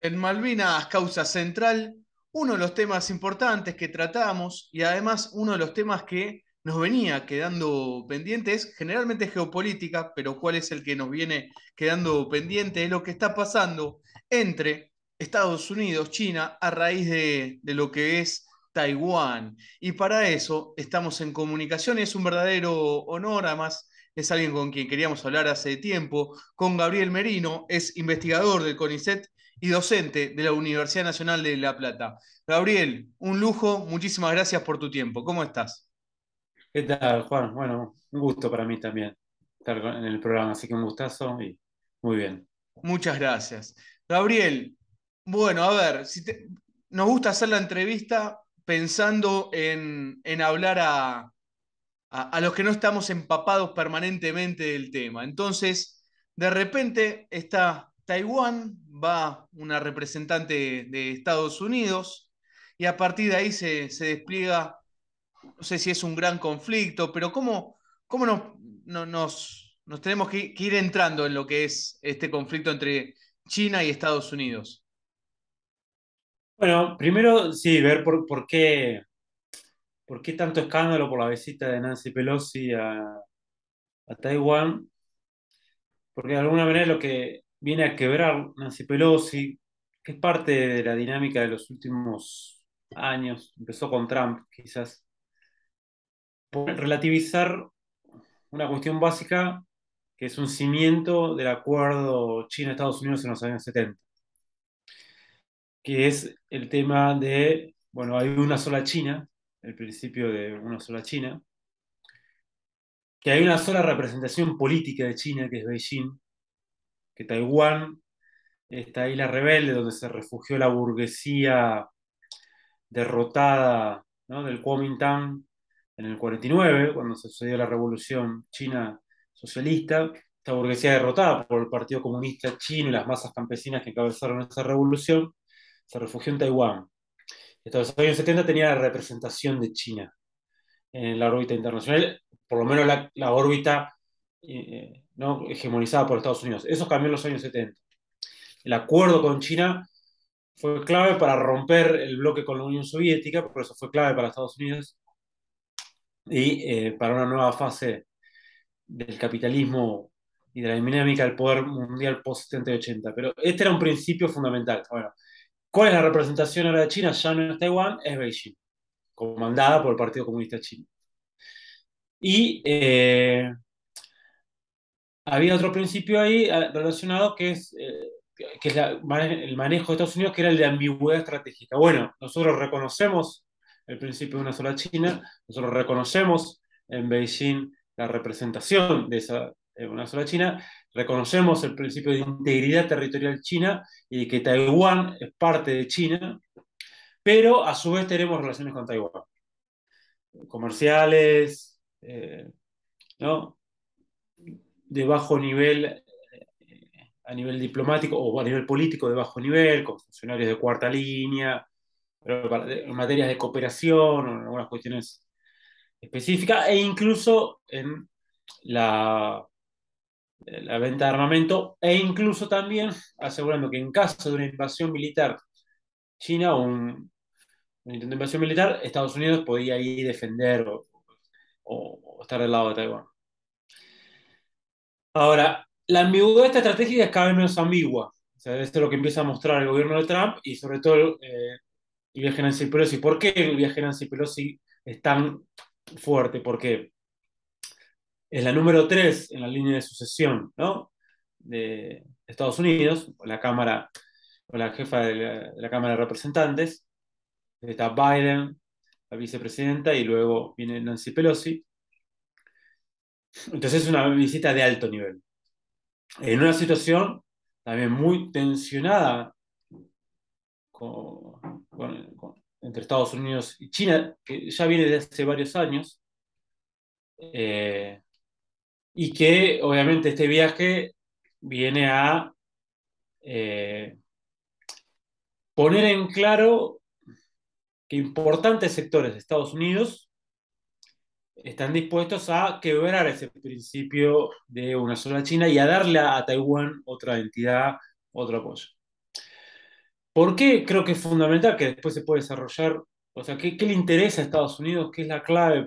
En Malvinas, causa central, uno de los temas importantes que tratamos y además uno de los temas que nos venía quedando pendientes, generalmente geopolítica, pero cuál es el que nos viene quedando pendiente, es lo que está pasando entre Estados Unidos, China, a raíz de, de lo que es Taiwán. Y para eso estamos en comunicación, es un verdadero honor, además es alguien con quien queríamos hablar hace tiempo, con Gabriel Merino, es investigador del CONICET y docente de la Universidad Nacional de La Plata. Gabriel, un lujo, muchísimas gracias por tu tiempo. ¿Cómo estás? ¿Qué tal, Juan? Bueno, un gusto para mí también estar en el programa, así que un gustazo y muy bien. Muchas gracias. Gabriel, bueno, a ver, si te, nos gusta hacer la entrevista pensando en, en hablar a, a, a, los que no estamos empapados permanentemente del tema. Entonces, de repente está Taiwán, va una representante de Estados Unidos y a partir de ahí se, se despliega, no sé si es un gran conflicto, pero ¿cómo, cómo nos, no, nos, nos, tenemos que, que ir entrando en lo que es este conflicto entre China y Estados Unidos? Bueno, primero sí, ver por, por, qué, por qué tanto escándalo por la visita de Nancy Pelosi a, a Taiwán, porque de alguna manera lo que viene a quebrar Nancy Pelosi, que es parte de la dinámica de los últimos años, empezó con Trump quizás, por relativizar una cuestión básica que es un cimiento del acuerdo China-Estados Unidos en los años 70, que es el tema de, bueno, hay una sola China, el principio de una sola China, que hay una sola representación política de China, que es Beijing, que Taiwán, esta isla rebelde donde se refugió la burguesía derrotada ¿no? del Kuomintang en el 49, cuando se sucedió la revolución china socialista, esta burguesía derrotada por el Partido Comunista Chino y las masas campesinas que encabezaron esa revolución, se refugió en Taiwán. Hasta los años 70 tenía la representación de China en la órbita internacional, por lo menos la, órbita eh, ¿no? hegemonizada por Estados Unidos. Eso cambió en los años 70. El acuerdo con China fue clave para romper el bloque con la Unión Soviética, por eso fue clave para Estados Unidos y eh, para una nueva fase del capitalismo y de la dinámica del poder mundial post-70 y 80. Pero este era un principio fundamental. Bueno, ¿cuál es la representación ahora de China? Ya no es Taiwán, es Beijing, comandada por el Partido Comunista Chino. Y eh, había otro principio ahí eh, relacionado que es, eh, que es el manejo de Estados Unidos, que era el de ambigüedad estratégica. Bueno, nosotros reconocemos el principio de una sola China, nosotros reconocemos en Beijing la representación de esa de una sola China, reconocemos el principio de integridad territorial china y que Taiwán es parte de China, pero a su vez tenemos relaciones con Taiwán, comerciales, eh, ¿no? De bajo nivel eh, a nivel diplomático o a nivel político de bajo nivel, con funcionarios de cuarta línea, en materias de cooperación o en algunas cuestiones específicas, e incluso en la, venta de armamento, e incluso también asegurando que en caso de una invasión militar china o un, intento de invasión militar, Estados Unidos podía ir defender o, o, estar del lado de Taiwán. Ahora, la ambigüedad de esta estrategia es cada vez menos ambigua. O sea, esto es lo que empieza a mostrar el gobierno de Trump y sobre todo eh, el viaje Nancy Pelosi. ¿Por qué el viaje Nancy Pelosi es tan fuerte? Porque es la número 3 en la línea de sucesión ¿no? de Estados Unidos, la Cámara, o la jefa de la Cámara de Representantes. Está Biden, la vicepresidenta, y luego viene Nancy Pelosi. Entonces es una visita de alto nivel. En una situación también muy tensionada entre Estados Unidos y China, que ya viene desde hace varios años, eh, y que obviamente este viaje viene a eh, poner en claro que importantes sectores de Estados Unidos están dispuestos a quebrar ese principio de una sola China y a darle a Taiwán otra entidad, otro apoyo. ¿Por qué creo que es fundamental que después se pueda desarrollar? O sea, ¿qué, qué le interesa a Estados Unidos? ¿Qué es la clave?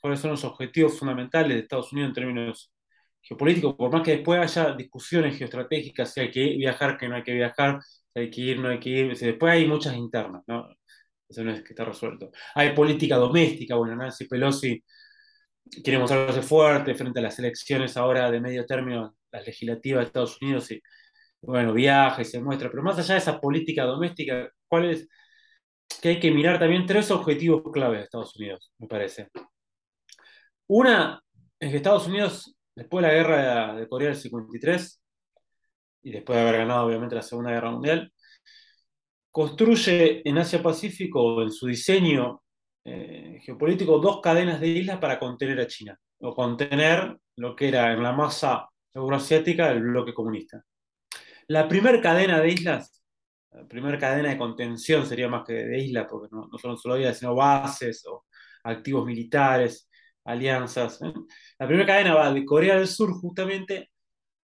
¿Cuáles son los objetivos fundamentales de Estados Unidos en términos geopolíticos? Por más que después haya discusiones geoestratégicas, si hay que viajar, que no hay que viajar, si hay que ir, no hay que ir. después hay muchas internas, ¿no? Eso no es que está resuelto. Hay política doméstica, bueno, Nancy Pelosi quiere mostrarse fuerte frente a las elecciones ahora de medio término, las legislativas de Estados Unidos, y bueno, viaja y se muestra, pero más allá de esa política doméstica, ¿cuál es? Que hay que mirar también tres objetivos clave de Estados Unidos, me parece. Una es que Estados Unidos, después de la guerra de Corea del 53, y después de haber ganado obviamente la Segunda Guerra Mundial, construye en Asia-Pacífico, en su diseño eh, geopolítico, dos cadenas de islas para contener a China, o contener lo que era en la masa euroasiática el bloque comunista. La primera cadena de islas, la primera cadena de contención sería más que de islas, porque no, son solo islas, sino bases o activos militares, alianzas. ¿eh? La primera cadena va de Corea del Sur justamente,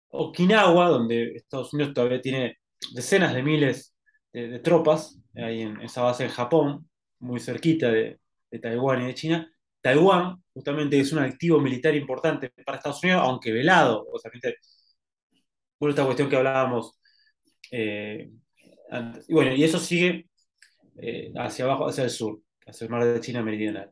Okinawa, donde Estados Unidos todavía tiene decenas de miles de, tropas, ahí en esa base en Japón, muy cerquita de, Taiwán y de China. Taiwán, justamente, es un activo militar importante para Estados Unidos, aunque velado, obviamente, por esta cuestión que hablábamos eh, antes. Y bueno, y eso sigue eh, hacia abajo, hacia el sur, hacia el mar de China meridional.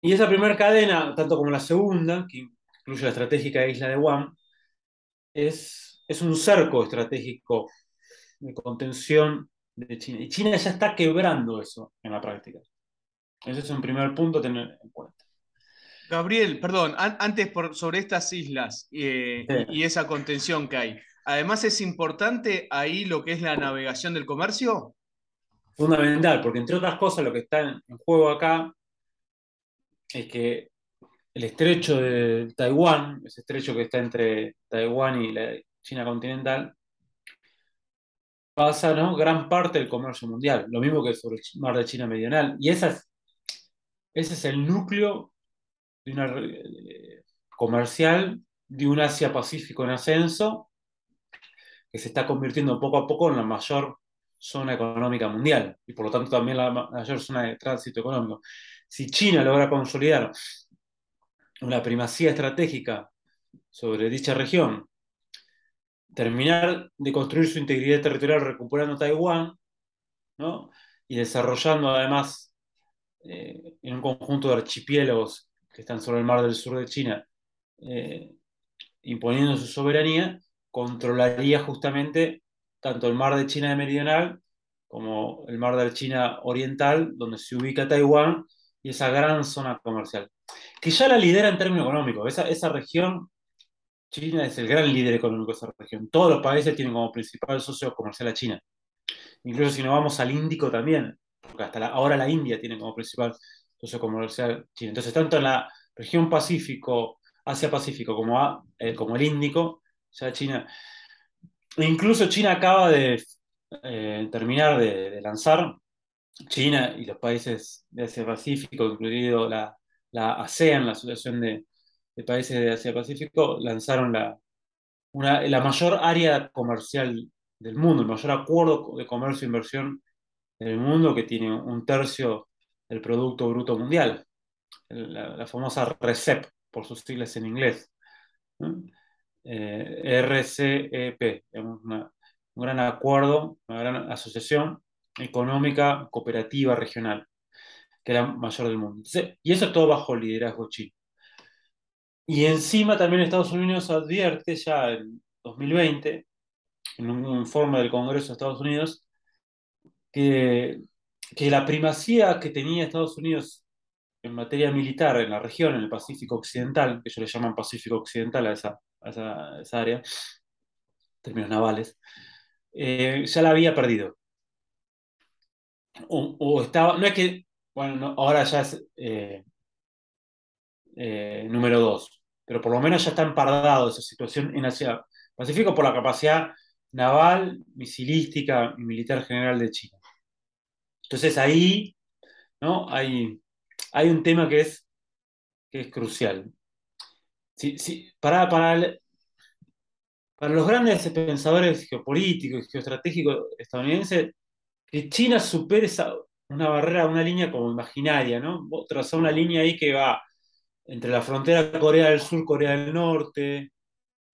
Y esa primera cadena, tanto como la segunda, que incluye la estratégica isla de Guam, es es un cerco estratégico de contención de China. Y China ya está quebrando eso en la práctica. Ese es un primer punto a tener en cuenta. Gabriel, perdón, antes por, sobre estas islas eh, y, esa contención que hay. Además es importante ahí lo que es la navegación del comercio. Fundamental, porque entre otras cosas lo que está en, en juego acá es que el estrecho de Taiwán, ese estrecho que está entre Taiwán y la, China continental, pasa ¿no? gran parte del comercio mundial, lo mismo que sobre el mar de China meridional. Y esa ese es el núcleo de una, eh, comercial de un Asia-Pacífico en ascenso, que se está convirtiendo poco a poco en la mayor zona económica mundial y por lo tanto también la mayor zona de tránsito económico. Si China logra consolidar una primacía estratégica sobre dicha región terminar de construir su integridad territorial recuperando Taiwán, ¿no? y desarrollando además eh, en un conjunto de archipiélagos que están sobre el mar del sur de China, eh, imponiendo su soberanía, controlaría justamente tanto el mar de China meridional como el mar de China oriental, donde se ubica Taiwán y esa gran zona comercial, que ya la lidera en términos económicos. Esa, esa región China es el gran líder económico de esa región. Todos los países tienen como principal socio comercial a China. Incluso si nos vamos al Índico también, porque hasta ahora la India tiene como principal socio comercial China. Entonces, tanto en la región Pacífico, Asia-Pacífico, como, eh, como el Índico, ya China. E incluso China acaba de eh, terminar de, lanzar, China y los países de Asia-Pacífico, incluido la, la ASEAN, la Asociación de, de países de Asia-Pacífico lanzaron la, la mayor área comercial del mundo, el mayor acuerdo de comercio e inversión del mundo que tiene un tercio del Producto Bruto Mundial, la, famosa RCEP, por sus siglas en inglés. Eh, RCEP, un gran acuerdo, una gran asociación económica cooperativa regional, que es la mayor del mundo. Y eso todo bajo el liderazgo chino. Y encima también Estados Unidos advierte ya en 2020, en un informe del Congreso de Estados Unidos, que, que la primacía que tenía Estados Unidos en materia militar en la región, en el Pacífico Occidental, que ellos le llaman Pacífico Occidental a esa, esa, área, términos navales, eh, ya la había perdido. O, estaba, no es que, bueno, ahora ya es eh, eh, número dos, pero por lo menos ya está empardado esa situación en Asia Pacífico por la capacidad naval, misilística y militar general de China. Entonces ahí ¿no? hay, hay un tema que es, que es crucial. para, para para los grandes pensadores geopolíticos y geoestratégicos estadounidenses, que China supere esa, una barrera, una línea como imaginaria, ¿no? Una línea ahí que va entre la frontera Corea del Sur, Corea del Norte,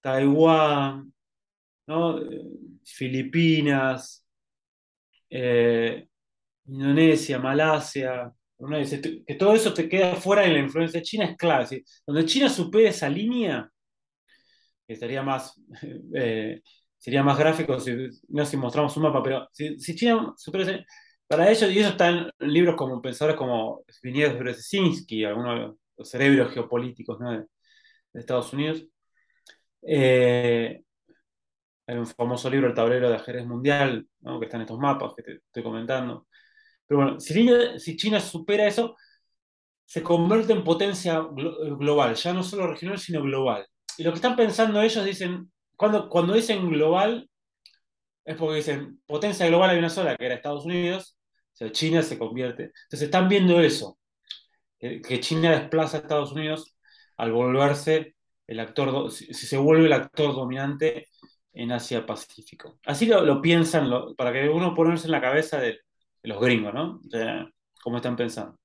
Taiwán, ¿no? Filipinas, eh, Indonesia, Malasia, que todo eso te queda fuera de la influencia de China es clave. Donde China supere esa línea, que sería más, eh, sería más gráfico si, no si mostramos un mapa, pero si, China supera esa, para ellos, y eso está en libros como pensadores como Zbigniew Brzezinski, algunos los cerebros geopolíticos de, Estados Unidos. Eh, hay un famoso libro, El tablero de ajedrez mundial, que están estos mapas que te estoy comentando. Pero bueno, si, China supera eso, se convierte en potencia global, ya no solo regional, sino global. Y lo que están pensando ellos dicen, cuando, cuando dicen global, es porque dicen potencia global hay una sola, que era Estados Unidos, o sea, China se convierte. Entonces están viendo eso, que China desplaza a Estados Unidos al volverse el actor, si se vuelve el actor dominante en Asia Pacífico. Así lo, piensan, para que uno ponerse en la cabeza de, los gringos, ¿no? cómo están pensando.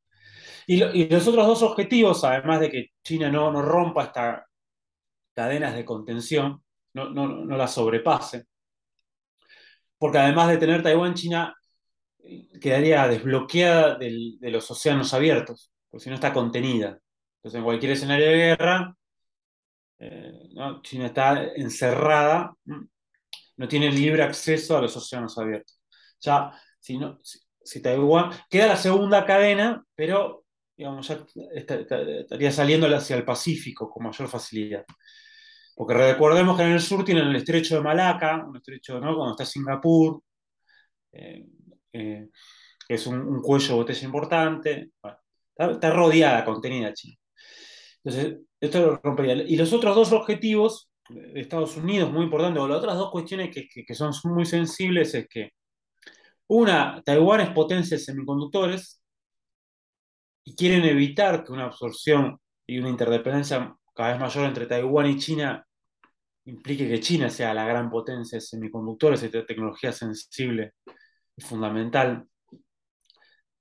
Y, los otros dos objetivos, además de que China no, no rompa estas cadenas de contención, no, no, no las sobrepase, porque además de tener Taiwán, China quedaría desbloqueada de los océanos abiertos, porque si no está contenida. Entonces, en cualquier escenario de guerra, eh, China está encerrada, no tiene libre acceso a los océanos abiertos. Ya, si, no, si, Taiwán queda la segunda cadena, pero digamos, ya estaría saliendo hacia el Pacífico con mayor facilidad. Porque recordemos que en el sur tienen el estrecho de Malaca, un estrecho, ¿no? Cuando está Singapur, eh, eh, que es un, cuello de botella importante. Está, rodeada, contenida China. Entonces, esto lo rompería. Y los otros dos objetivos de Estados Unidos, muy importantes, o las otras dos cuestiones que, que, son muy sensibles, es que una, Taiwán es potencia de semiconductores y quieren evitar que una absorción y una interdependencia cada vez mayor entre Taiwán y China implique que China sea la gran potencia de semiconductores y de tecnología sensible fundamental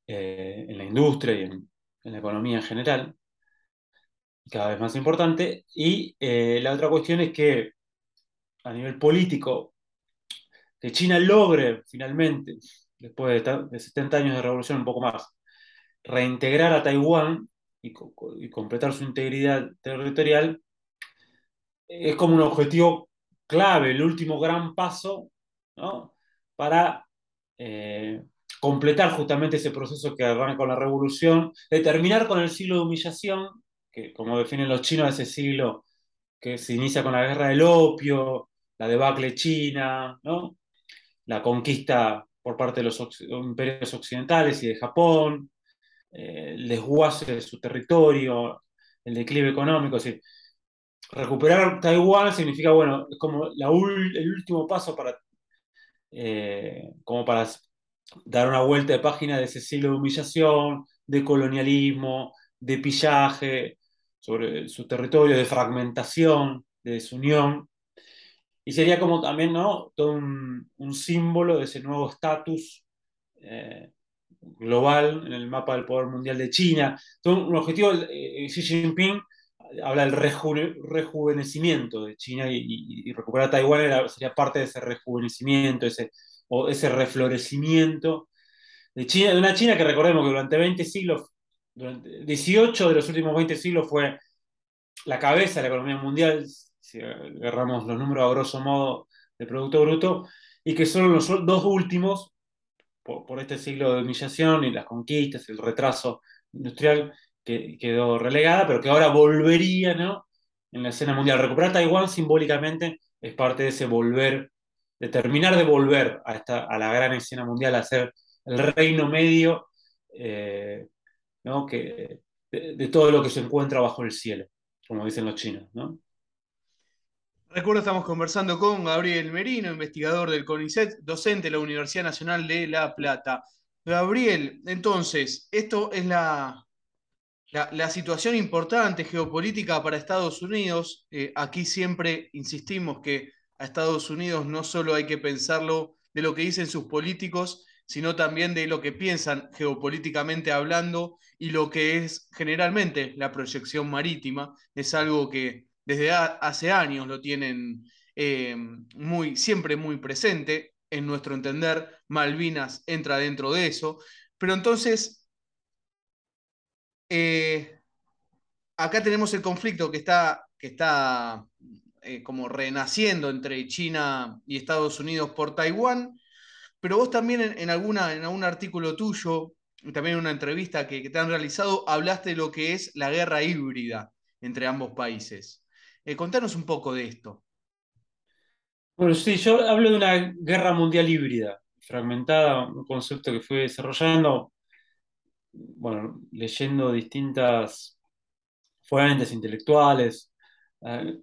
eh, en la industria y en, la economía en general, cada vez más importante. Y eh, la otra cuestión es que a nivel político, que China logre finalmente, después de, 70 años de revolución, un poco más, reintegrar a Taiwán y, y completar su integridad territorial, es como un objetivo clave, el último gran paso ¿no? para eh, completar justamente ese proceso que arranca con la revolución, de terminar con el siglo de humillación, que como definen los chinos, ese siglo que se inicia con la guerra del opio, la debacle china, ¿no? la conquista por parte de los imperios occidentales y de Japón, eh, el desguace de su territorio, el declive económico. recuperar Taiwán significa, bueno, es como el último paso para eh, como para dar una vuelta de página de ese siglo de humillación, de colonialismo, de pillaje sobre su territorio, de fragmentación, de desunión. Y sería como también ¿no? todo un, símbolo de ese nuevo estatus eh, global en el mapa del poder mundial de China. Todo un objetivo, eh, Xi Jinping habla del rejuvenecimiento de China y, recuperar Taiwán sería parte de ese rejuvenecimiento, ese, o ese reflorecimiento de China, de una China que recordemos que durante 20 siglos, durante 18 de los últimos 20 siglos fue la cabeza de la economía mundial, si agarramos los números a grosso modo de Producto Bruto, y que son los dos últimos, por, por este siglo de humillación y las conquistas, el retraso industrial, que quedó relegada, pero que ahora volvería ¿no? en la escena mundial. Recuperar Taiwán simbólicamente es parte de ese volver, de terminar de volver a, esta, a la gran escena mundial, a ser el reino medio eh, ¿no? que, de, todo lo que se encuentra bajo el cielo, como dicen los chinos. ¿no? Recuerdo, estamos conversando con Gabriel Merino, investigador del CONICET, docente de la Universidad Nacional de La Plata. Gabriel, entonces, esto es la, la, situación importante geopolítica para Estados Unidos, eh, aquí siempre insistimos que a Estados Unidos no solo hay que pensarlo de lo que dicen sus políticos, sino también de lo que piensan geopolíticamente hablando y lo que es generalmente la proyección marítima. Es algo que desde hace años lo tienen eh, muy, siempre muy presente. En nuestro entender, Malvinas entra dentro de eso. Pero entonces, eh, acá tenemos el conflicto que está, que está eh, como renaciendo entre China y Estados Unidos por Taiwán, pero vos también en, alguna, en algún artículo tuyo, también en una entrevista que, te han realizado, hablaste de lo que es la guerra híbrida entre ambos países. Eh, contanos un poco de esto. Bueno, sí, yo hablo de una guerra mundial híbrida, fragmentada, un concepto que fui desarrollando, bueno, leyendo distintas fuentes intelectuales. Eh,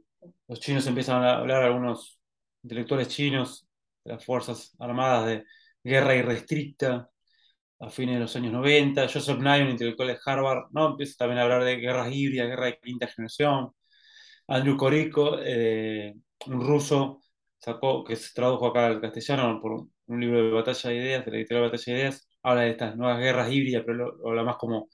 los chinos empiezan a hablar, algunos intelectuales chinos, de las Fuerzas Armadas de Guerra Irrestricta a fines de los años 90. Joseph Nye, un intelectual de Harvard, empieza también a hablar de guerras híbridas, guerra de quinta generación. Andrew Koriko, eh, un ruso, sacó, que se tradujo acá al castellano por un libro de Batalla de Ideas, de la editorial Batalla de Ideas, habla de estas nuevas guerras híbridas, pero lo, habla más como,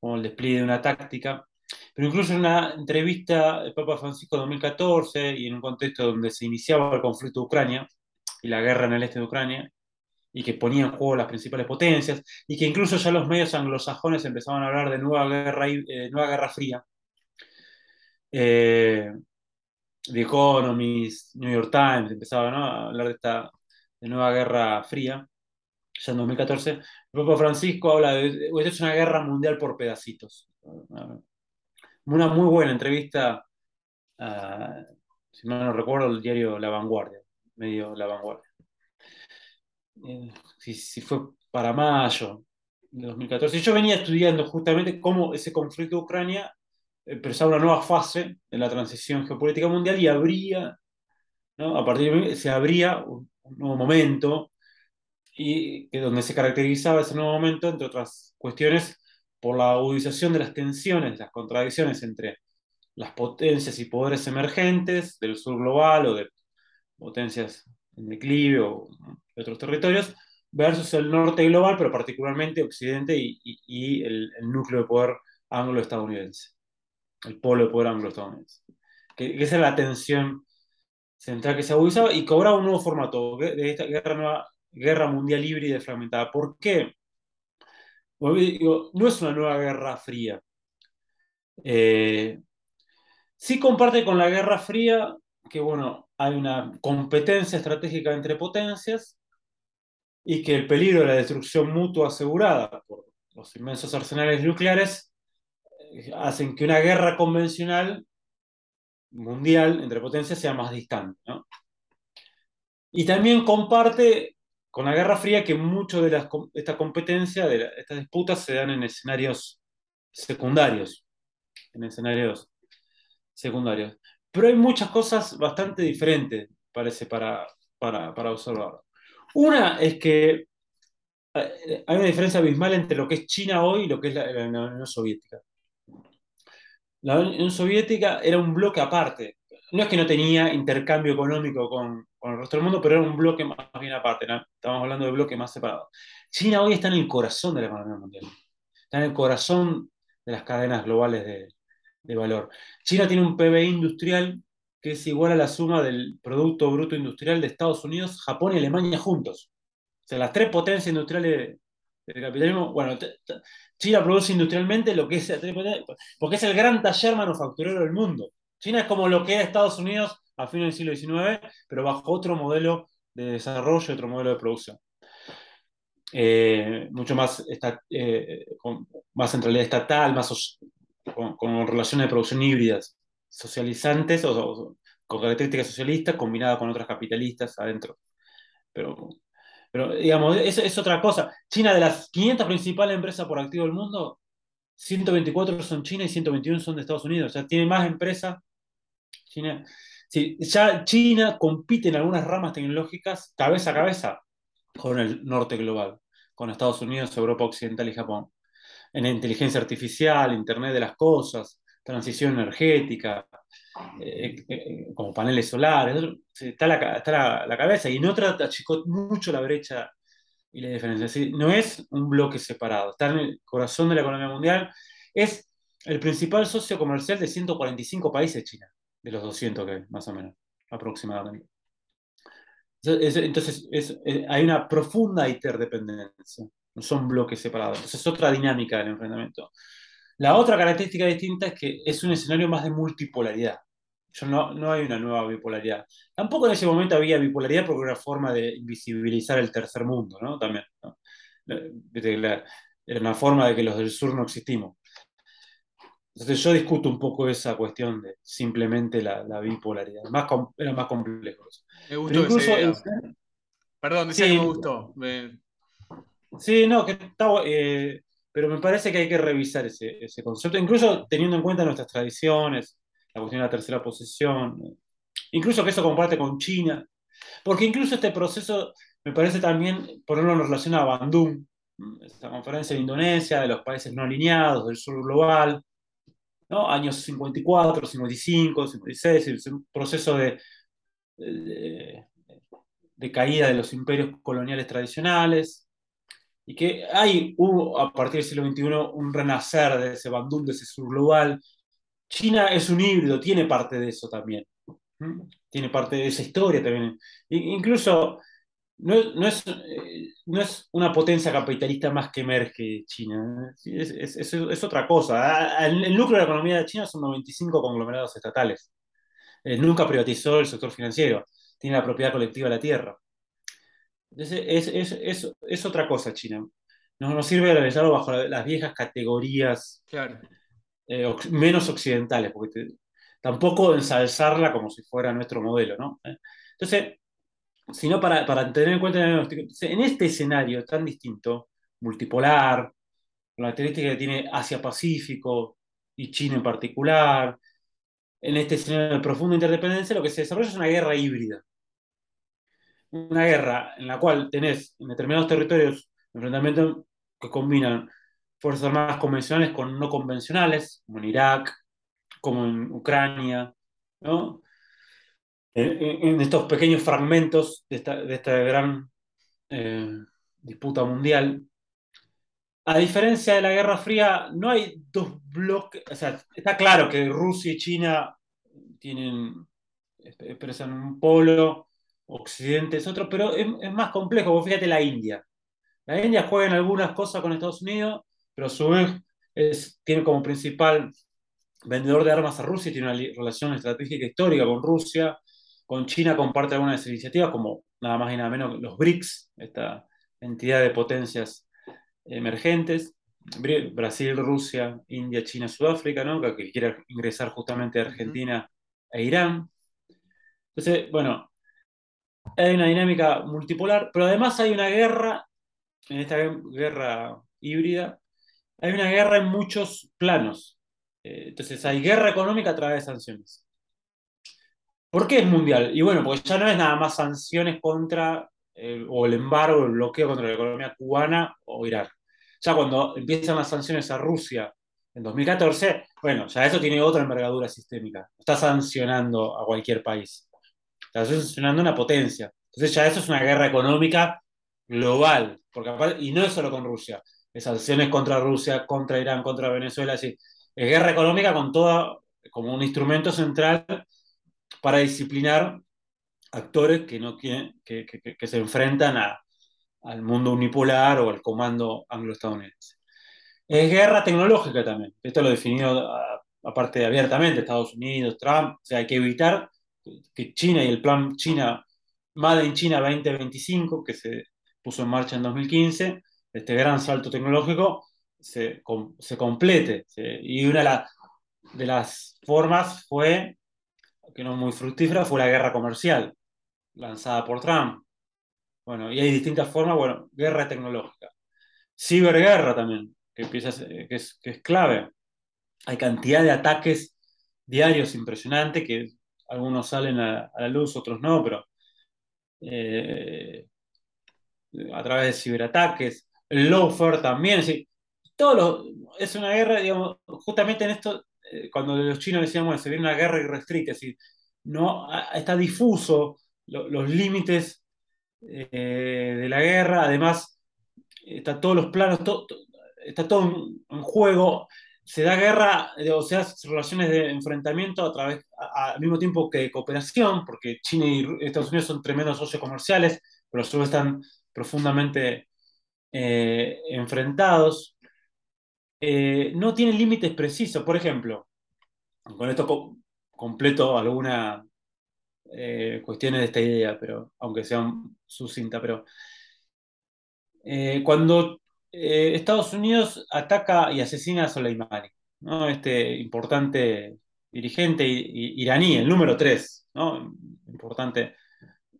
como el despliegue de una táctica. Pero incluso en una entrevista del Papa Francisco 2014 y en un contexto donde se iniciaba el conflicto de Ucrania, y la guerra en el este de Ucrania, y que ponía en juego las principales potencias, y que incluso ya los medios anglosajones empezaban a hablar de nueva guerra, eh, nueva guerra fría. Eh, The Economist, New York Times empezaban a hablar de esta de nueva guerra fría, ya en 2014. El Papa Francisco habla de, esta es una guerra mundial por pedacitos. Una muy buena entrevista, si mal no recuerdo, el diario La Vanguardia medio la vanguardia. Eh, si, fue para mayo de 2014. Yo venía estudiando justamente cómo ese conflicto de Ucrania empezaba una nueva fase en la transición geopolítica mundial y habría, a partir de se abría un, nuevo momento y donde se caracterizaba ese nuevo momento, entre otras cuestiones, por la agudización de las tensiones, las contradicciones entre las potencias y poderes emergentes del sur global o de potencias en declive o de otros territorios, versus el norte global, pero particularmente Occidente y, el, núcleo de poder anglo-estadounidense, el polo de poder anglo-estadounidense. Que, esa es la tensión central que se agudizaba y cobraba un nuevo formato de esta guerra, nueva, guerra mundial híbrida y fragmentada. ¿Por qué? No es una nueva guerra fría. Eh, sí comparte con la Guerra Fría que, bueno, hay una competencia estratégica entre potencias y que el peligro de la destrucción mutua asegurada por los inmensos arsenales nucleares eh, hacen que una guerra convencional mundial entre potencias sea más distante. Y también comparte con la Guerra Fría que mucho de esta competencia, de estas disputas, se dan en escenarios secundarios, en escenarios secundarios. Pero hay muchas cosas bastante diferentes, parece, para, para, observar. Una es que eh, hay una diferencia abismal entre lo que es China hoy y lo que es la, Unión Soviética. La Unión Soviética era un bloque aparte. No es que no tenía intercambio económico con, el resto del mundo, pero era un bloque más bien aparte. Estamos hablando de bloques más separados. China hoy está en el corazón de la economía mundial. Está en el corazón de las cadenas globales de, de valor. China tiene un PBI industrial que es igual a la suma del Producto Bruto Industrial de Estados Unidos, Japón y Alemania juntos. O sea, las tres potencias industriales del capitalismo. Bueno, China produce industrialmente lo que es, porque es el gran taller manufacturero del mundo. China es como lo que era Estados Unidos a fines del siglo XIX, pero bajo otro modelo de desarrollo, otro modelo de producción. Eh, mucho más, eh, con más centralidad estatal, más con, relaciones de producción híbridas, socializantes o, con características socialistas combinadas con otras capitalistas adentro. Pero, pero digamos, es, es otra cosa. China, de las 500 principales empresas por activo del mundo, 124 son China y 121 son de Estados Unidos. O sea, tiene más empresas. China, sí, ya China compite en algunas ramas tecnológicas cabeza a cabeza con el norte global, con Estados Unidos, Europa Occidental y Japón en inteligencia artificial, Internet de las cosas, transición energética, eh, eh, como paneles solares, está la, está la, cabeza y en otra achicó mucho la brecha y la diferencia. no es un bloque separado, está en el corazón de la economía mundial, es el principal socio comercial de 145 países China, de los 200 que más o menos, aproximadamente. Entonces, eh, hay una profunda interdependencia, no son bloques separados. Entonces, es otra dinámica del enfrentamiento. La otra característica distinta es que es un escenario más de multipolaridad. no, no hay una nueva bipolaridad. Tampoco en ese momento había bipolaridad porque era una forma de invisibilizar el tercer mundo, ¿no? También. Era una forma de que los del sur no existimos. Entonces yo discuto un poco esa cuestión de simplemente la, bipolaridad. Más era más complejo. Me gustó incluso, Perdón, decía que me gustó. Sí, no, que está, eh, pero me parece que hay que revisar ese, concepto, incluso teniendo en cuenta nuestras tradiciones, la cuestión de la tercera posición, incluso que eso comparte con China, porque incluso este proceso me parece también ponerlo en relación a Bandung, esta conferencia de Indonesia, de los países no alineados, del sur global, ¿no? años 54, 55, 56, es un proceso de, de caída de los imperios coloniales tradicionales, y que hay, hubo a partir del siglo XXI un renacer de ese bandún, de ese sur global. China es un híbrido, tiene parte de eso también. Tiene parte de esa historia también. incluso no, no, es, eh, no, es, una potencia capitalista más que emerge China. Es, es, es otra cosa. El, núcleo de la economía de China son 95 conglomerados estatales. Eh, nunca privatizó el sector financiero. Tiene la propiedad colectiva de la tierra. Es, es, otra cosa China. No nos sirve realizarlo bajo las viejas categorías eh, menos occidentales, porque tampoco ensalzarla como si fuera nuestro modelo, ¿no? Eh, entonces, sino para, tener en cuenta en este escenario tan distinto, multipolar, con la característica que tiene Asia-Pacífico y China en particular, en este escenario de profunda interdependencia, lo que se desarrolla es una guerra híbrida una guerra en la cual tenés en determinados territorios enfrentamientos que combinan fuerzas armadas convencionales con no convencionales, como en Irak, como en Ucrania, ¿no? En, estos pequeños fragmentos de esta, gran eh, disputa mundial. A diferencia de la Guerra Fría, no hay dos bloques, o sea, está claro que Rusia y China tienen, expresan un polo Occidente es otro, pero es, más complejo. Vos fíjate la India. La India juega en algunas cosas con Estados Unidos, pero a su vez tiene como principal vendedor de armas a Rusia, y tiene una relación estratégica histórica con Rusia. Con China comparte algunas iniciativas, como nada más y nada menos los BRICS, esta entidad de potencias emergentes. Brasil, Rusia, India, China, Sudáfrica, ¿no? que quiere ingresar justamente a Argentina e Irán. Entonces, bueno, hay una dinámica multipolar, pero además hay una guerra, en esta guerra híbrida, hay una guerra en muchos planos. Eh, entonces hay guerra económica a través de sanciones. ¿Por qué es mundial? Y bueno, porque ya no es nada más sanciones contra, eh, o el embargo, el bloqueo contra la economía cubana o Irak. Ya cuando empiezan las sanciones a Rusia en 2014, bueno, ya eso tiene otra envergadura sistémica. Está sancionando a cualquier país. Estás sancionando una potencia. Entonces ya eso es una guerra económica global, porque y no es solo con Rusia, es sanciones contra Rusia, contra Irán, contra Venezuela, es, guerra económica con toda, como un instrumento central para disciplinar actores que, no quieren, que, se enfrentan al mundo unipolar o al comando anglo-estadounidense. Es guerra tecnológica también. Esto lo he definido aparte abiertamente Estados Unidos, Trump. O sea, hay que evitar que China y el plan China, Made in China 2025, que se puso en marcha en 2015, este gran salto tecnológico, se, se complete. y una de, las formas fue, que no muy fructífera, fue la guerra comercial, lanzada por Trump. Bueno, y hay distintas formas, bueno, guerra tecnológica. Ciberguerra también, que, empieza, que, es, que es clave. Hay cantidad de ataques diarios impresionantes que algunos salen a, la luz, otros no, pero eh, a través de ciberataques, lawfare también, es, todo es una guerra, digamos, justamente en esto, eh, cuando los chinos decían, bueno, se viene una guerra irrestricta, es decir, no, está difuso los límites eh, de la guerra, además, está todos los planos, está todo en, juego, se da guerra, o sea, relaciones de enfrentamiento a través, al mismo tiempo que de cooperación, porque China y Estados Unidos son tremendos socios comerciales, pero solo están profundamente eh, enfrentados. Eh, no tienen límites precisos. Por ejemplo, con esto completo algunas eh, cuestiones de esta idea, pero aunque sean sucinta, pero cuando Estados Unidos ataca y asesina a Soleimani, ¿no? este importante dirigente iraní, el número 3, ¿no? importante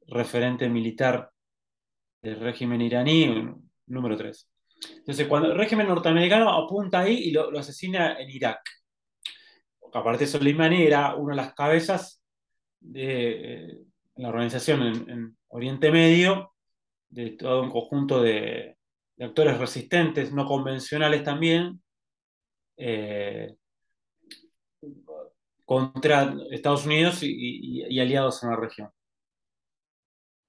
referente militar del régimen iraní, número 3. Entonces, cuando el régimen norteamericano apunta ahí y lo, asesina en Irak. Aparte, Soleimani era una de las cabezas de eh, la organización en, Oriente Medio, de todo un conjunto de, actores resistentes, no convencionales también, eh, contra Estados Unidos y aliados en la región.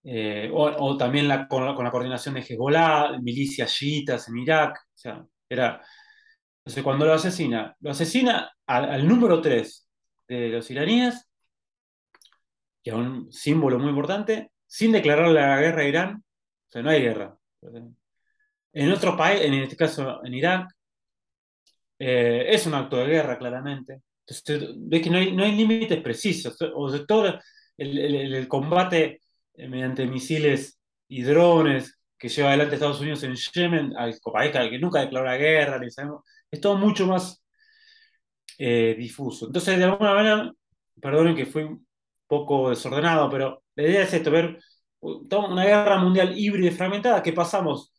Eh, o, también con, la, coordinación de Hezbollah, milicias chiitas en Irak. O sea, era. Entonces, cuando lo asesina, lo asesina al, número 3 de los iraníes, que es un símbolo muy importante, sin declararle la guerra a Irán. O sea, no hay guerra. En otro país, en este caso en Irak, eh, es un acto de guerra, claramente. Entonces, ves que no hay, límites precisos. O sea, todo el combate mediante misiles y drones que lleva adelante Estados Unidos en Yemen, al que nunca declaró la guerra, es todo mucho más eh, difuso. Entonces, de alguna manera, perdonen que fui un poco desordenado, pero la idea es esto, ver una guerra mundial híbrida y fragmentada, que pasamos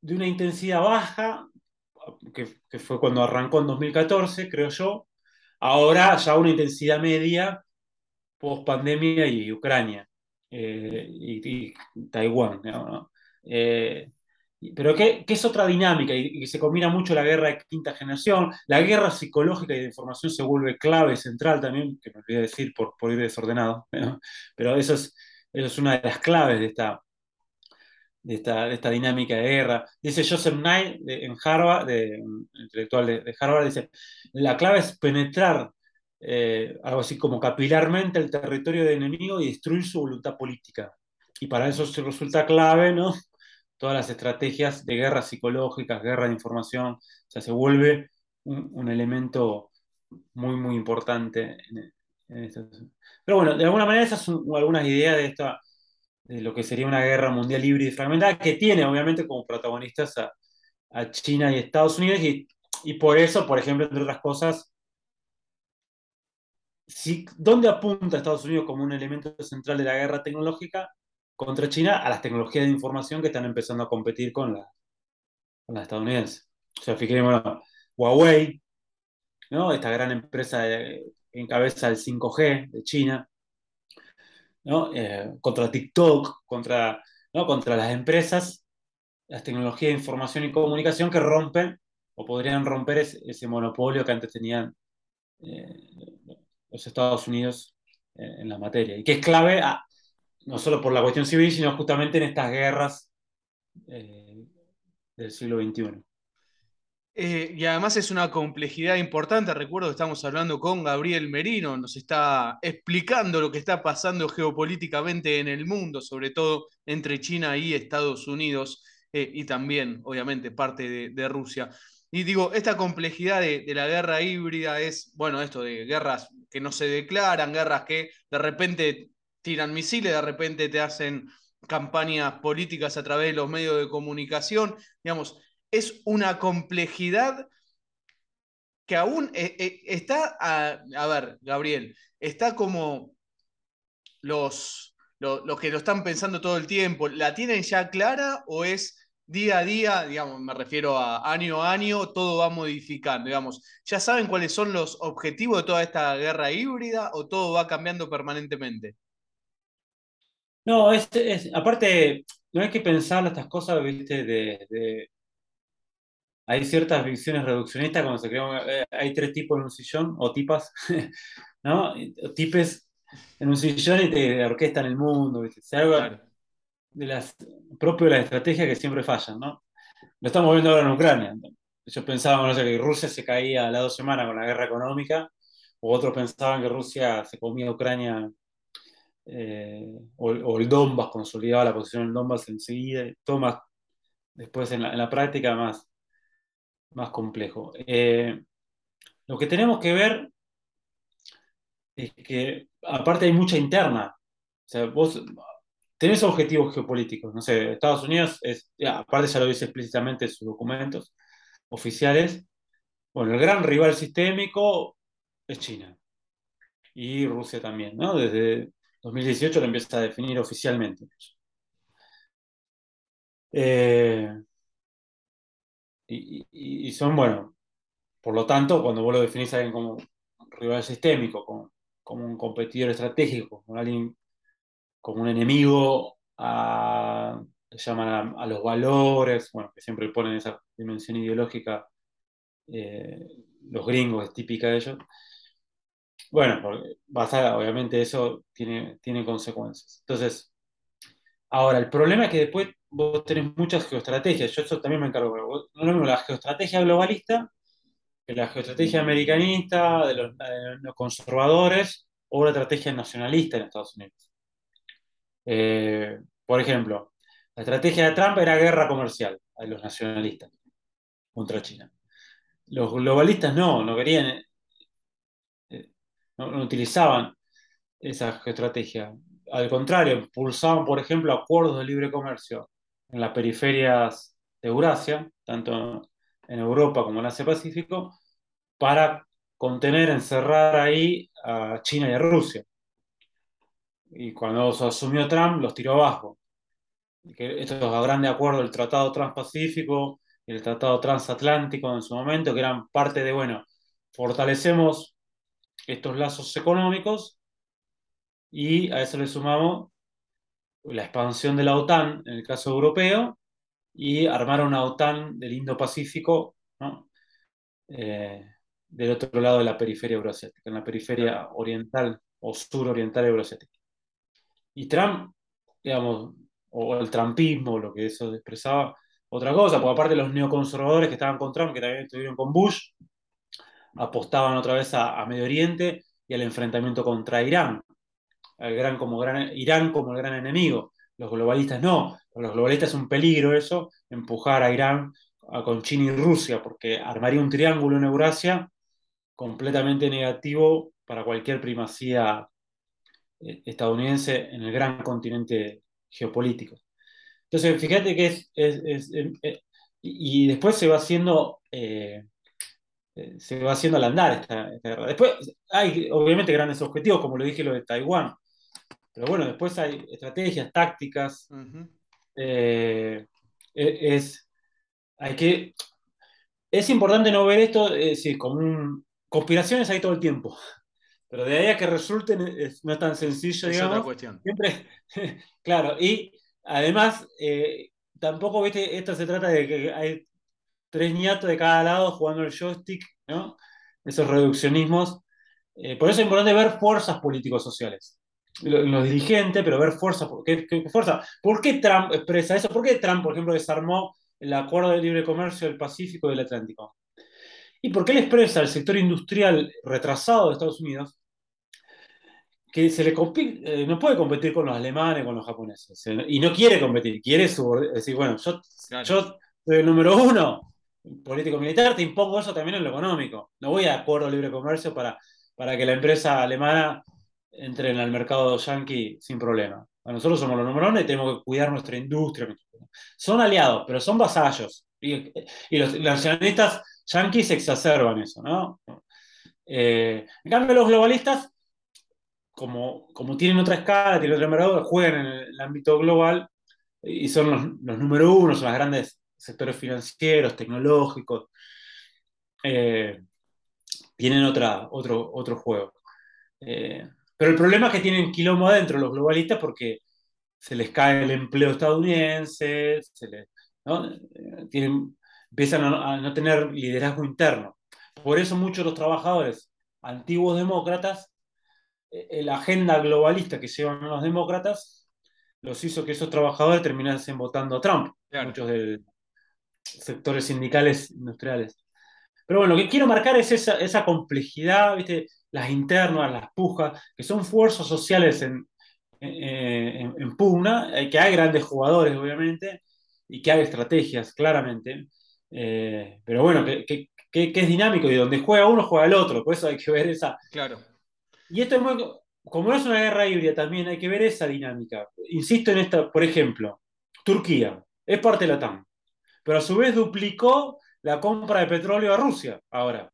de una intensidad baja, que, que fue cuando arrancó en 2014, creo yo, ahora ya una intensidad media post pandemia y Ucrania. Eh, y, Taiwán. Eh, pero que, es otra dinámica y, que se combina mucho la guerra de quinta generación, la guerra psicológica y de información se vuelve clave, central también, que me olvidé decir por, por ir desordenado, pero eso es, es una de las claves de esta, de esta, esta dinámica de guerra. Dice Joseph Nye en Harvard, de, intelectual de, de Harvard, dice, la clave es penetrar eh, algo así como capilarmente el territorio del enemigo y destruir su voluntad política. Y para eso se resulta clave, ¿no? Todas las estrategias de guerra psicológicas, guerra de información, o sea, se vuelve un, elemento muy, muy importante. Pero bueno, de alguna manera esas son algunas ideas de, esta, de lo que sería una guerra mundial libre y fragmentada, que tiene obviamente como protagonistas a, a China y Estados Unidos, y, y por eso, por ejemplo, entre otras cosas, ¿dónde apunta Estados Unidos como un elemento central de la guerra tecnológica contra China? A las tecnologías de información que están empezando a competir con, la, con las estadounidenses. O sea, fijémonos, Huawei, ¿no? esta gran empresa que encabeza el 5G de China, ¿no? Eh, contra TikTok, contra, ¿no? contra las empresas, las tecnologías de información y comunicación que rompen o podrían romper ese, monopolio que antes tenían eh, los Estados Unidos eh, en la materia. Y que es clave no solo por la cuestión civil, sino justamente en estas guerras eh, del siglo XXI. Eh, y además es una complejidad importante. Recuerdo que estamos hablando con Gabriel Merino, nos está explicando lo que está pasando geopolíticamente en el mundo, sobre todo entre China y Estados Unidos, y también, obviamente, parte de, de Rusia. Y digo, esta complejidad de, la guerra híbrida es, bueno, esto de guerras que no se declaran, guerras que de repente tiran misiles, de repente te hacen campañas políticas a través de los medios de comunicación, digamos, es una complejidad que aún eh, eh, está, a, ver, Gabriel, está como los, los que lo están pensando todo el tiempo, ¿la tienen ya clara o es día a día, digamos, me refiero a año a año, todo va modificando, digamos. ¿Ya saben cuáles son los objetivos de toda esta guerra híbrida o todo va cambiando permanentemente? No, es, aparte, no hay que pensar estas cosas, viste, de, hay ciertas visiones reduccionistas cuando se creó, eh, hay tres tipos en un sillón, o tipas, ¿no? Tipes en un sillón y te orquestan el mundo, ¿viste? Se de las, propio de las estrategias que siempre fallan, ¿no? Lo estamos viendo ahora en Ucrania. Ellos pensaban, no sé, que Rusia se caía a las dos semanas con la guerra económica, o otros pensaban que Rusia se comía a Ucrania eh, o, el Donbass, consolidaba la posición del Donbass enseguida, todo más, después en la, práctica más, más complejo. Eh, lo que tenemos que ver es que aparte hay mucha interna. O sea, vos tenés objetivos geopolíticos. No sé, Estados Unidos, es, aparte ya lo dice explícitamente en sus documentos oficiales, bueno, el gran rival sistémico es China. Y Rusia también, ¿no? Desde 2018 lo empieza a definir oficialmente. Eh, y, son, bueno, por lo tanto, cuando vos lo definís a alguien como rival sistémico, como, como un competidor estratégico, como alguien como un enemigo a, llaman a, los valores, bueno, que siempre ponen esa dimensión ideológica, eh, los gringos, es típica de ellos. Bueno, basada, obviamente eso tiene, tiene consecuencias. Entonces, ahora, el problema es que después vos tenés muchas geoestrategias, yo eso también me encargo, no lo mismo la geoestrategia globalista que la geoestrategia americanista, de los, de los conservadores, o la estrategia nacionalista en Estados Unidos. Eh, por ejemplo, la estrategia de Trump era guerra comercial de los nacionalistas contra China. Los globalistas no, no querían, eh, no, utilizaban esa estrategia. Al contrario, impulsaban, por ejemplo, acuerdos de libre comercio en las periferias de Eurasia, tanto en Europa como en Asia-Pacífico, para contener, encerrar ahí a China y a Rusia y cuando asumió Trump los tiró abajo. Que esto es a grande acuerdo el Tratado Transpacífico y el Tratado Transatlántico en su momento, que eran parte de, bueno, fortalecemos estos lazos económicos y a eso le sumamos la expansión de la OTAN, en el caso europeo, y armar una OTAN del Indo-Pacífico. Eh, del otro lado de la periferia euroasiática, en la periferia oriental o suroriental euroasiática. Y Trump, digamos, o el trumpismo, lo que eso expresaba, otra cosa, porque aparte los neoconservadores que estaban con Trump, que también estuvieron con Bush, apostaban otra vez a, Medio Oriente y al enfrentamiento contra Irán, al gran, como gran, Irán como el gran enemigo. Los globalistas no, los globalistas es un peligro eso, empujar a Irán con China y Rusia, porque armaría un triángulo en Eurasia completamente negativo para cualquier primacía estadounidense en el gran continente geopolítico. Entonces, fíjate que es, eh, y después se va haciendo, eh, se va haciendo al andar esta, guerra. Después hay obviamente grandes objetivos, como lo dije lo de Taiwán, pero bueno, después hay estrategias, tácticas. E, es, hay que, es importante no ver esto sí, como conspiraciones hay todo el tiempo. Pero de ahí a que resulten no es tan sencillo, es Otra cuestión. Siempre, claro, y además, eh, tampoco, viste, esto se trata de que hay tres ñatos de cada lado jugando el joystick, ¿no? Esos reduccionismos. Eh, por eso es importante ver fuerzas políticos sociales. Los, dirigentes, pero ver fuerza, ¿qué, fuerza. ¿Por qué Trump expresa eso? ¿Por qué Trump, por ejemplo, desarmó el acuerdo de libre comercio del Pacífico y del Atlántico? ¿Y por qué le expresa al sector industrial retrasado de Estados Unidos que se le eh, no puede competir con los alemanes, con los japoneses? Y no quiere competir, quiere decir, bueno, yo, soy el número uno, político-militar, te impongo eso también en lo económico. No voy a acuerdo libre comercio para, para que la empresa alemana entre en el mercado yankee sin problema. nosotros somos los número uno y tenemos que cuidar nuestra industria. Son aliados, pero son vasallos. Y, y los nacionalistas yanquis exacerban eso, ¿no? Eh, en cambio, los globalistas, como, como tienen otra escala, tienen otra envergadura, juegan en el, ámbito global y son los, los número uno, son los grandes sectores financieros, tecnológicos. Eh, tienen otra, otro, otro juego. Eh, pero el problema es que tienen quilombo adentro los globalistas porque se les cae el empleo estadounidense, se les, ¿no? tienen empiezan a, no tener liderazgo interno. Por eso muchos de los trabajadores antiguos demócratas, eh, la agenda globalista que llevan los demócratas, los hizo que esos trabajadores terminasen votando a Trump, muchos de sectores sindicales industriales. Pero bueno, lo que quiero marcar es esa, complejidad, ¿viste? las internas, las pujas, que son fuerzas sociales en, en, pugna, eh, que hay grandes jugadores, obviamente, y que hay estrategias, claramente. Eh, pero bueno, que, es dinámico y donde juega uno, juega el otro. Por eso hay que ver esa. Claro. Y esto es muy. Como no es una guerra híbrida, también hay que ver esa dinámica. Insisto en esta, por ejemplo, Turquía es parte de la TAM, pero a su vez duplicó la compra de petróleo a Rusia ahora.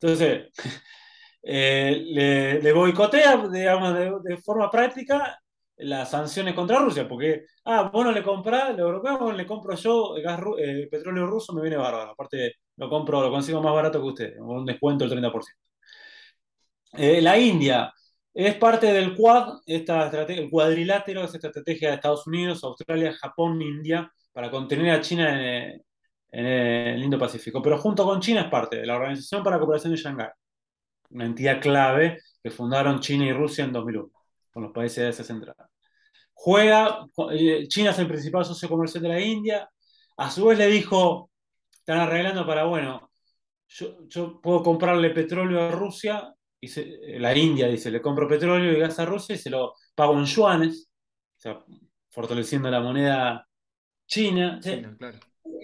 Entonces, eh, le, boicotea, digamos, de, forma práctica las sanciones contra Rusia, porque, ah, vos no le comprás, los europeos le compro yo gas, eh, petróleo ruso, me viene bárbaro. Aparte, lo compro, lo consigo más barato que usted, un descuento del 30%. Eh, la India es parte del Quad, esta el cuadrilátero, es esta estrategia de Estados Unidos, Australia, Japón, India, para contener a China en, el Indo-Pacífico. Pero junto con China es parte de la Organización para la Cooperación de Shanghái, una entidad clave que fundaron China y Rusia en 2001 con los países de esa central. Juega, eh, China es el principal socio comercial de la India, a su vez le dijo, están arreglando para, bueno, yo, puedo comprarle petróleo a Rusia, y eh, la India dice, le compro petróleo y gas a Rusia y se lo pago en yuanes, o sea, fortaleciendo la moneda china. claro.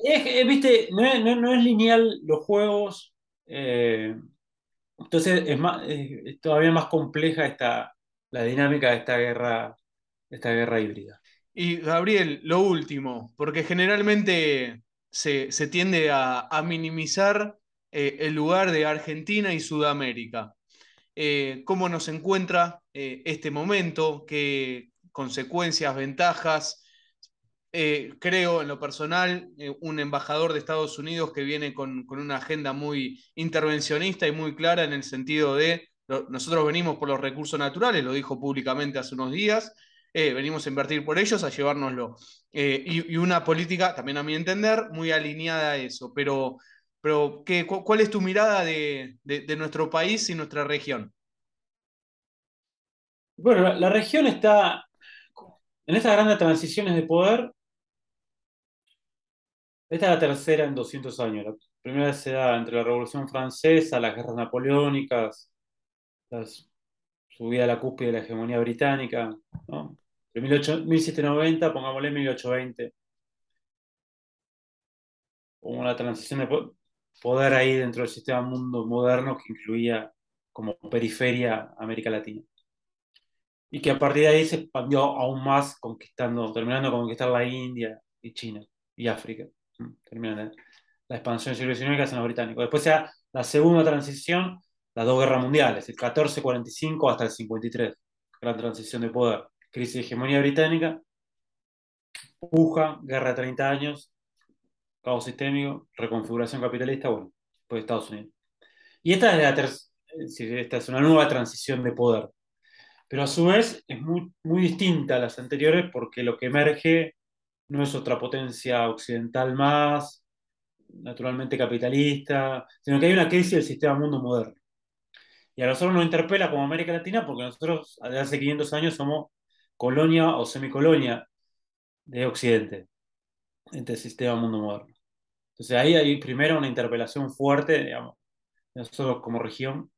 Eh, viste, no es, lineal los juegos, entonces es, más, es todavía más compleja esta, la dinámica de esta guerra, esta guerra híbrida. Y Gabriel, lo último, porque generalmente se, tiende a, minimizar eh, el lugar de Argentina y Sudamérica. Eh, ¿Cómo nos encuentra eh, este momento? ¿Qué consecuencias, ventajas? creo en lo personal, un embajador de Estados Unidos que viene con, una agenda muy intervencionista y muy clara en el sentido de nosotros venimos por los recursos naturales, lo dijo públicamente hace unos días, eh, venimos a invertir por ellos, a llevárnoslo. Eh, y, una política, también a mi entender, muy alineada a eso. Pero, pero ¿qué, ¿cuál es tu mirada de, nuestro país y nuestra región? Bueno, la, región está en estas grandes transiciones de poder. Esta es la tercera en 200 años. La primera se da entre la Revolución Francesa, las guerras napoleónicas, subida a la cúspide de la hegemonía británica, ¿no? De 1790, pongámosle 1820. Como la transición de poder ahí dentro del sistema mundo moderno que incluía como periferia América Latina. Y que a partir de ahí se expandió aún más, conquistando, terminando de conquistar la India y China y África. Terminando la expansión del siglo XIX que los británicos. Después sea la segunda transición, las dos guerras mundiales, el 1445 hasta el 53, gran transición de poder, crisis de hegemonía británica, puja, guerra de 30 años, caos sistémico, reconfiguración capitalista, bueno, pues Estados Unidos. Y esta es, la esta es una nueva transición de poder, pero a su vez es muy, muy distinta a las anteriores porque lo que emerge no es otra potencia occidental más, naturalmente capitalista, sino que hay una crisis del sistema mundo moderno. Y a nosotros nos interpela como América Latina porque nosotros desde hace 500 años somos colonia o semicolonia de Occidente, en este sistema mundo moderno. Entonces ahí hay primero una interpelación fuerte, digamos, nosotros como región,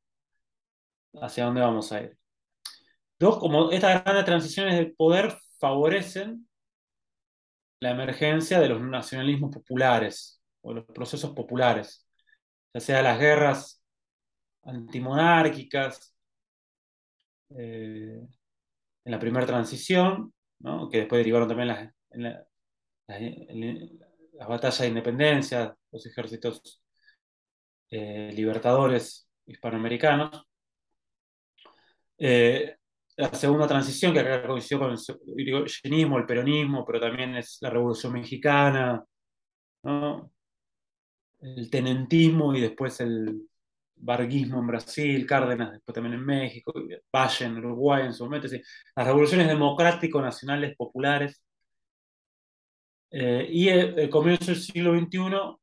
hacia dónde vamos a ir. Dos, como estas grandes transiciones de poder favorecen la emergencia de los nacionalismos populares o los procesos populares, ya sea las guerras antimonárquicas eh, en la primera transición, que después derivaron también las, las batallas de independencia, los ejércitos eh, libertadores hispanoamericanos. Eh, la segunda transición, que acá coincidió con el irigoyenismo, el peronismo, pero también es la Revolución Mexicana, el tenentismo y después el, Varguismo en Brasil, Cárdenas después también en México, Valle en Uruguay en su momento, las revoluciones democrático-nacionales populares. Eh, y el, comienzo del siglo XXI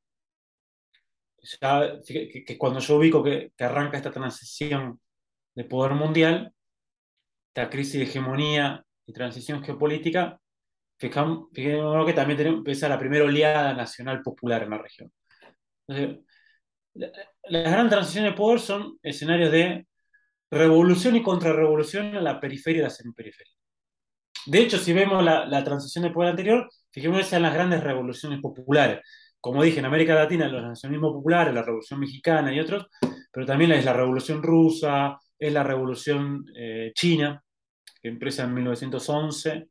que, cuando yo ubico que, arranca esta transición de poder mundial, esta crisis de hegemonía y transición geopolítica, fijamos, que también empieza la primera oleada nacional popular en la región. las grandes transiciones de poder son escenarios de revolución y contrarrevolución en la periferia y la semiperiferia. De hecho, si vemos la, transición de poder anterior, fijémonos en las grandes revoluciones populares. Como dije, en América Latina, los nacionalismos populares, la Revolución Mexicana y otros, pero también es la Revolución Rusa, es la Revolución eh, China, que empieza en 1911,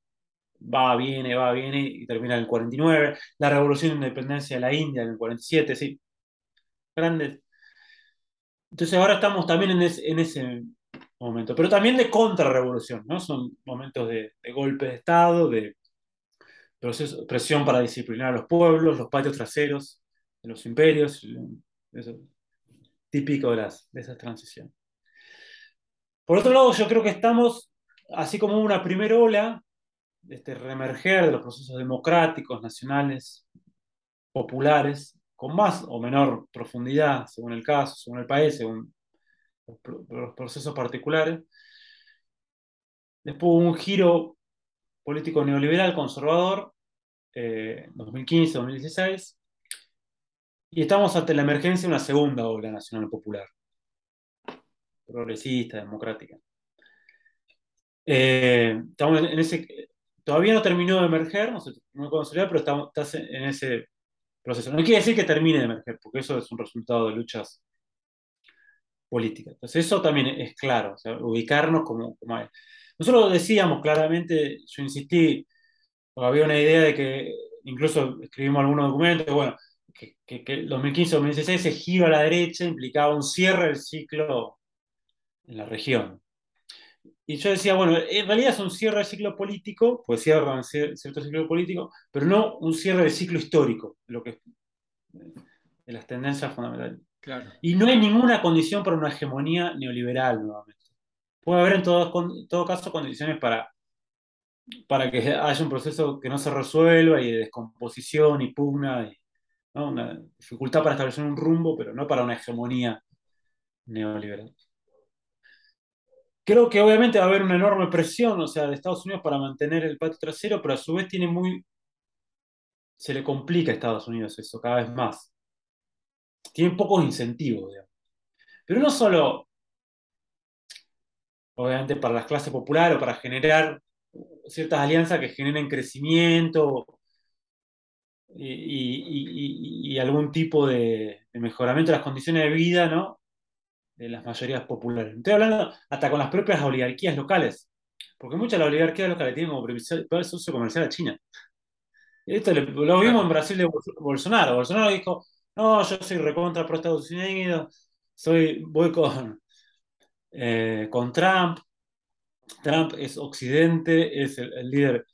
va, viene, va, viene y termina en el 49, la Revolución de Independencia de la India en el 47, sí. Grandes. Entonces ahora estamos también en, en ese momento, pero también de contrarrevolución, ¿no? Son momentos de, golpe de Estado, de presión para disciplinar a los pueblos, los patios traseros de los imperios, eso, típico de, las, de esas transiciones. Por otro lado, yo creo que estamos, así como una primera ola, de este reemerger de los procesos democráticos, nacionales, populares, con más o menor profundidad, según el caso, según el país, según los procesos particulares. Después hubo un giro político neoliberal conservador, eh, 2015-2016, y estamos ante la emergencia de una segunda ola nacional popular, progresista, democrática. Eh, estamos en ese, todavía no terminó de emerger, no, sé, no pero estamos, estás en ese proceso. No quiere decir que termine de emerger, porque eso es un resultado de luchas política. Entonces eso también es claro, ubicarnos como, como Nosotros decíamos claramente, yo insistí, había una idea de que incluso escribimos algunos documentos, bueno, que, que, el 2015-2016 ese giro a la derecha implicaba un cierre del ciclo en la región. Y yo decía, bueno, en realidad es un cierre del ciclo político, pues cierran cierto ciclo político, pero no un cierre del ciclo histórico, lo que, de las tendencias fundamentales. Y no hay ninguna condición para una hegemonía neoliberal nuevamente. Puede haber en todo, caso condiciones para, para que haya un proceso que no se resuelva y de descomposición y pugna, y, una dificultad para establecer un rumbo, pero no para una hegemonía neoliberal. Creo que obviamente va a haber una enorme presión, o sea, de Estados Unidos para mantener el patio trasero, pero a su vez tiene muy... se le complica a Estados Unidos eso cada vez más tienen pocos incentivos, Pero no solo, obviamente, para las clases populares o para generar ciertas alianzas que generen crecimiento y, algún tipo de, mejoramiento de las condiciones de vida, ¿no? De las mayorías populares. Estoy hablando hasta con las propias oligarquías locales, porque muchas de las oligarquías locales tienen como principal socio comercial a China. Esto lo, vimos en Brasil de Bolsonaro. Bolsonaro dijo, no, yo soy recontra pro Estados Unidos, soy, voy con, eh, con Trump. Trump es occidente, es el, líder.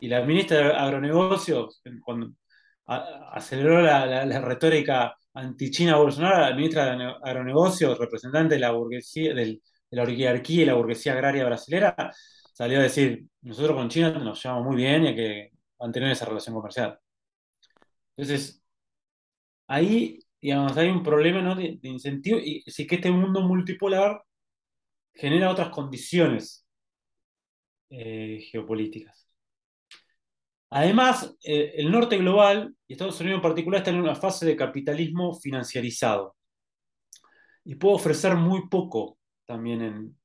Y la ministra de Agronegocios, cuando aceleró la, retórica anti-China Bolsonaro, la ministra de Agronegocios, representante de la burguesía, de la oligarquía y la burguesía agraria brasilera, salió a decir, nosotros con China nos llevamos muy bien y hay que mantener esa relación comercial. Entonces, ahí, digamos, hay un problema de, incentivo y sí que este mundo multipolar genera otras condiciones eh, geopolíticas. Además, eh, el norte global, y Estados Unidos en particular, está en una fase de capitalismo financiarizado. Y puede ofrecer muy poco también en...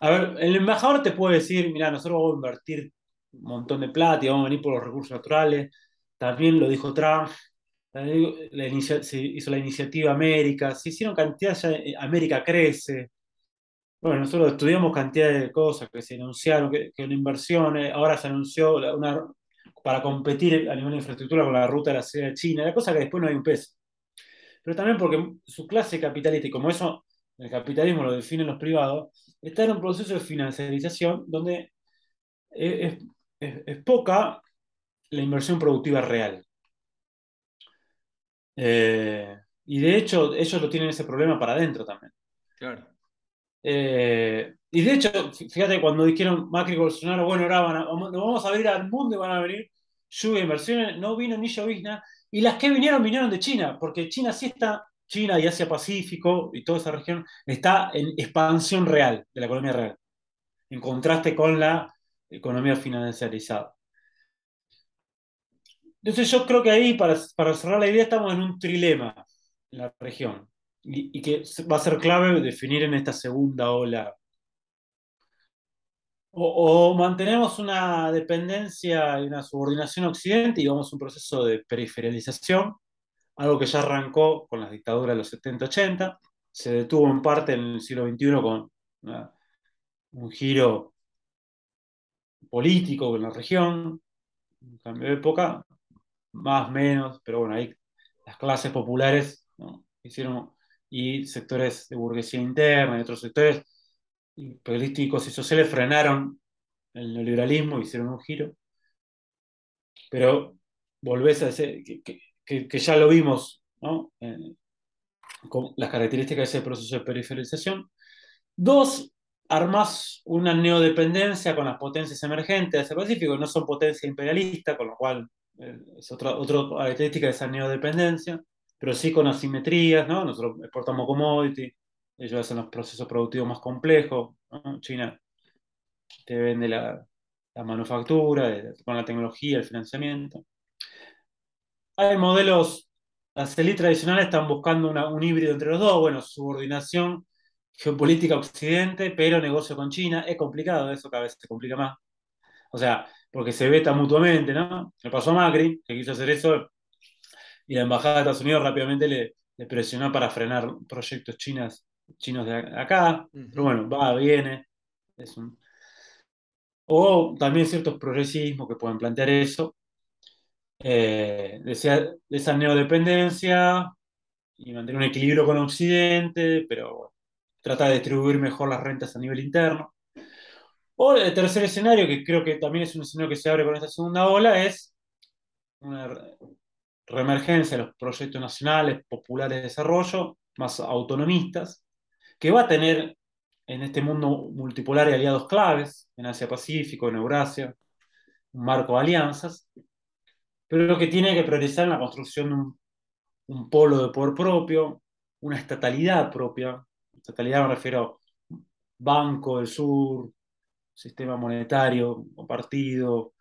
A ver, el embajador te puede decir, mira, nosotros vamos a invertir un montón de plata y vamos a venir por los recursos naturales. También lo dijo Trump, se hizo la iniciativa América, se hicieron cantidades, eh, América crece. Bueno, nosotros estudiamos cantidad de cosas que se anunciaron, que, que una inversión, eh, ahora se anunció una, para competir a nivel de infraestructura con la ruta de la seda de China, la cosa que después no hay un peso. Pero también porque su clase capitalista, y como eso el capitalismo lo definen los privados, está en un proceso de financiarización donde es, es poca la inversión productiva real. Eh, y de hecho, ellos lo tienen ese problema para adentro también. Claro. Eh, y de hecho, fíjate, cuando dijeron Macri y Bolsonaro, bueno, ahora van a, nos vamos a abrir al mundo y van a venir, lluvia inversiones, no vino ni llovizna, y las que vinieron vinieron de China, porque China sí está, China y Asia Pacífico y toda esa región está en expansión real de la economía real, en contraste con la economía financiarizada. Entonces yo creo que ahí, para, cerrar la idea, estamos en un trilema en la región. Y, y que va a ser clave definir en esta segunda ola. O, mantenemos una dependencia y una subordinación a Occidente y vamos a un proceso de periferialización, algo que ya arrancó con las dictaduras de los 70-80, se detuvo en parte en el siglo XXI con un giro político en la región, un cambio de época, más, menos, pero bueno, ahí las clases populares hicieron, y sectores de burguesía interna y otros sectores políticos y sociales frenaron el neoliberalismo, hicieron un giro. Pero volvés a ese, que, que, ya lo vimos, ¿no? con las características de ese proceso de periferización. Dos, armas una neodependencia con las potencias emergentes de ese Pacífico, no son potencia imperialista, con lo cual eh, es otra, otra característica de esa neodependencia, pero sí con asimetrías, ¿no? Nosotros exportamos commodity, ellos hacen los procesos productivos más complejos. China te vende la, manufactura, con la tecnología, el financiamiento. Hay modelos, las élites tradicionales están buscando un híbrido entre los dos, bueno, subordinación geopolítica occidente, pero negocio con China. Es complicado eso, cada vez se complica más. O sea, porque se veta mutuamente, ¿no? Le pasó a Macri, que quiso hacer eso, y la embajada de Estados Unidos rápidamente le, le presionó para frenar proyectos chinas chinos de acá, pero bueno, va, viene. Es un... O también ciertos progresismos que pueden plantear eso, eh, de, esa, neodependencia y mantener un equilibrio con Occidente, pero trata de distribuir mejor las rentas a nivel interno. O el tercer escenario, que creo que también es un escenario que se abre con esta segunda ola, es una reemergencia de los proyectos nacionales populares de desarrollo, más autonomistas, que va a tener en este mundo multipolar y aliados claves, en Asia-Pacífico, en Eurasia, un marco de alianzas, pero que tiene que priorizar en la construcción de un, polo de poder propio, una estatalidad propia. Estatalidad me refiero a Banco del Sur, sistema monetario compartido,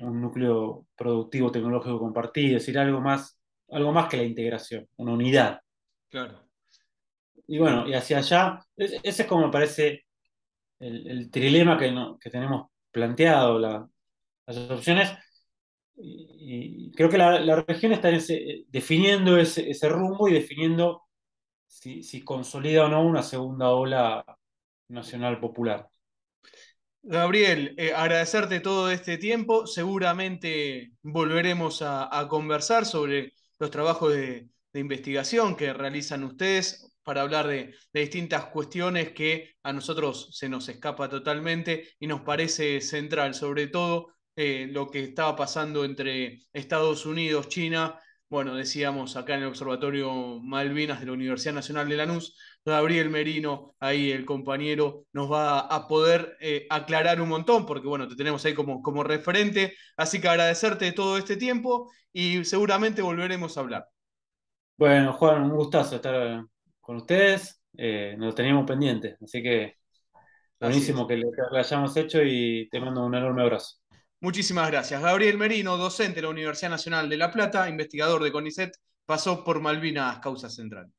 un núcleo productivo tecnológico compartido, es decir, algo más, algo más que la integración, una unidad. Claro y bueno, y hacia allá, ese es como me parece el, trilema que, que, tenemos planteado, las opciones. Y, creo que la, región está definiendo ese, rumbo y definiendo si, si, consolida o no una segunda ola nacional popular. Gabriel, eh, agradecerte todo este tiempo. Seguramente volveremos a, conversar sobre los trabajos de, investigación que realizan ustedes para hablar de, distintas cuestiones que a nosotros se nos escapa totalmente y nos parece central, sobre todo eh, lo que estaba pasando entre Estados Unidos, China. Bueno, decíamos acá en el Observatorio Malvinas de la Universidad Nacional de Lanús, Gabriel Merino, ahí el compañero, nos va a poder eh, aclarar un montón, porque bueno, te tenemos ahí como, como referente. Así que agradecerte todo este tiempo y seguramente volveremos a hablar. Bueno, Juan, un gustazo estar con ustedes, eh, nos lo teníamos pendiente. Así que buenísimo que lo hayamos hecho y te mando un enorme abrazo. Muchísimas gracias. Gabriel Merino, docente de la Universidad Nacional de La Plata, investigador de CONICET, pasó por Malvinas Causa Central.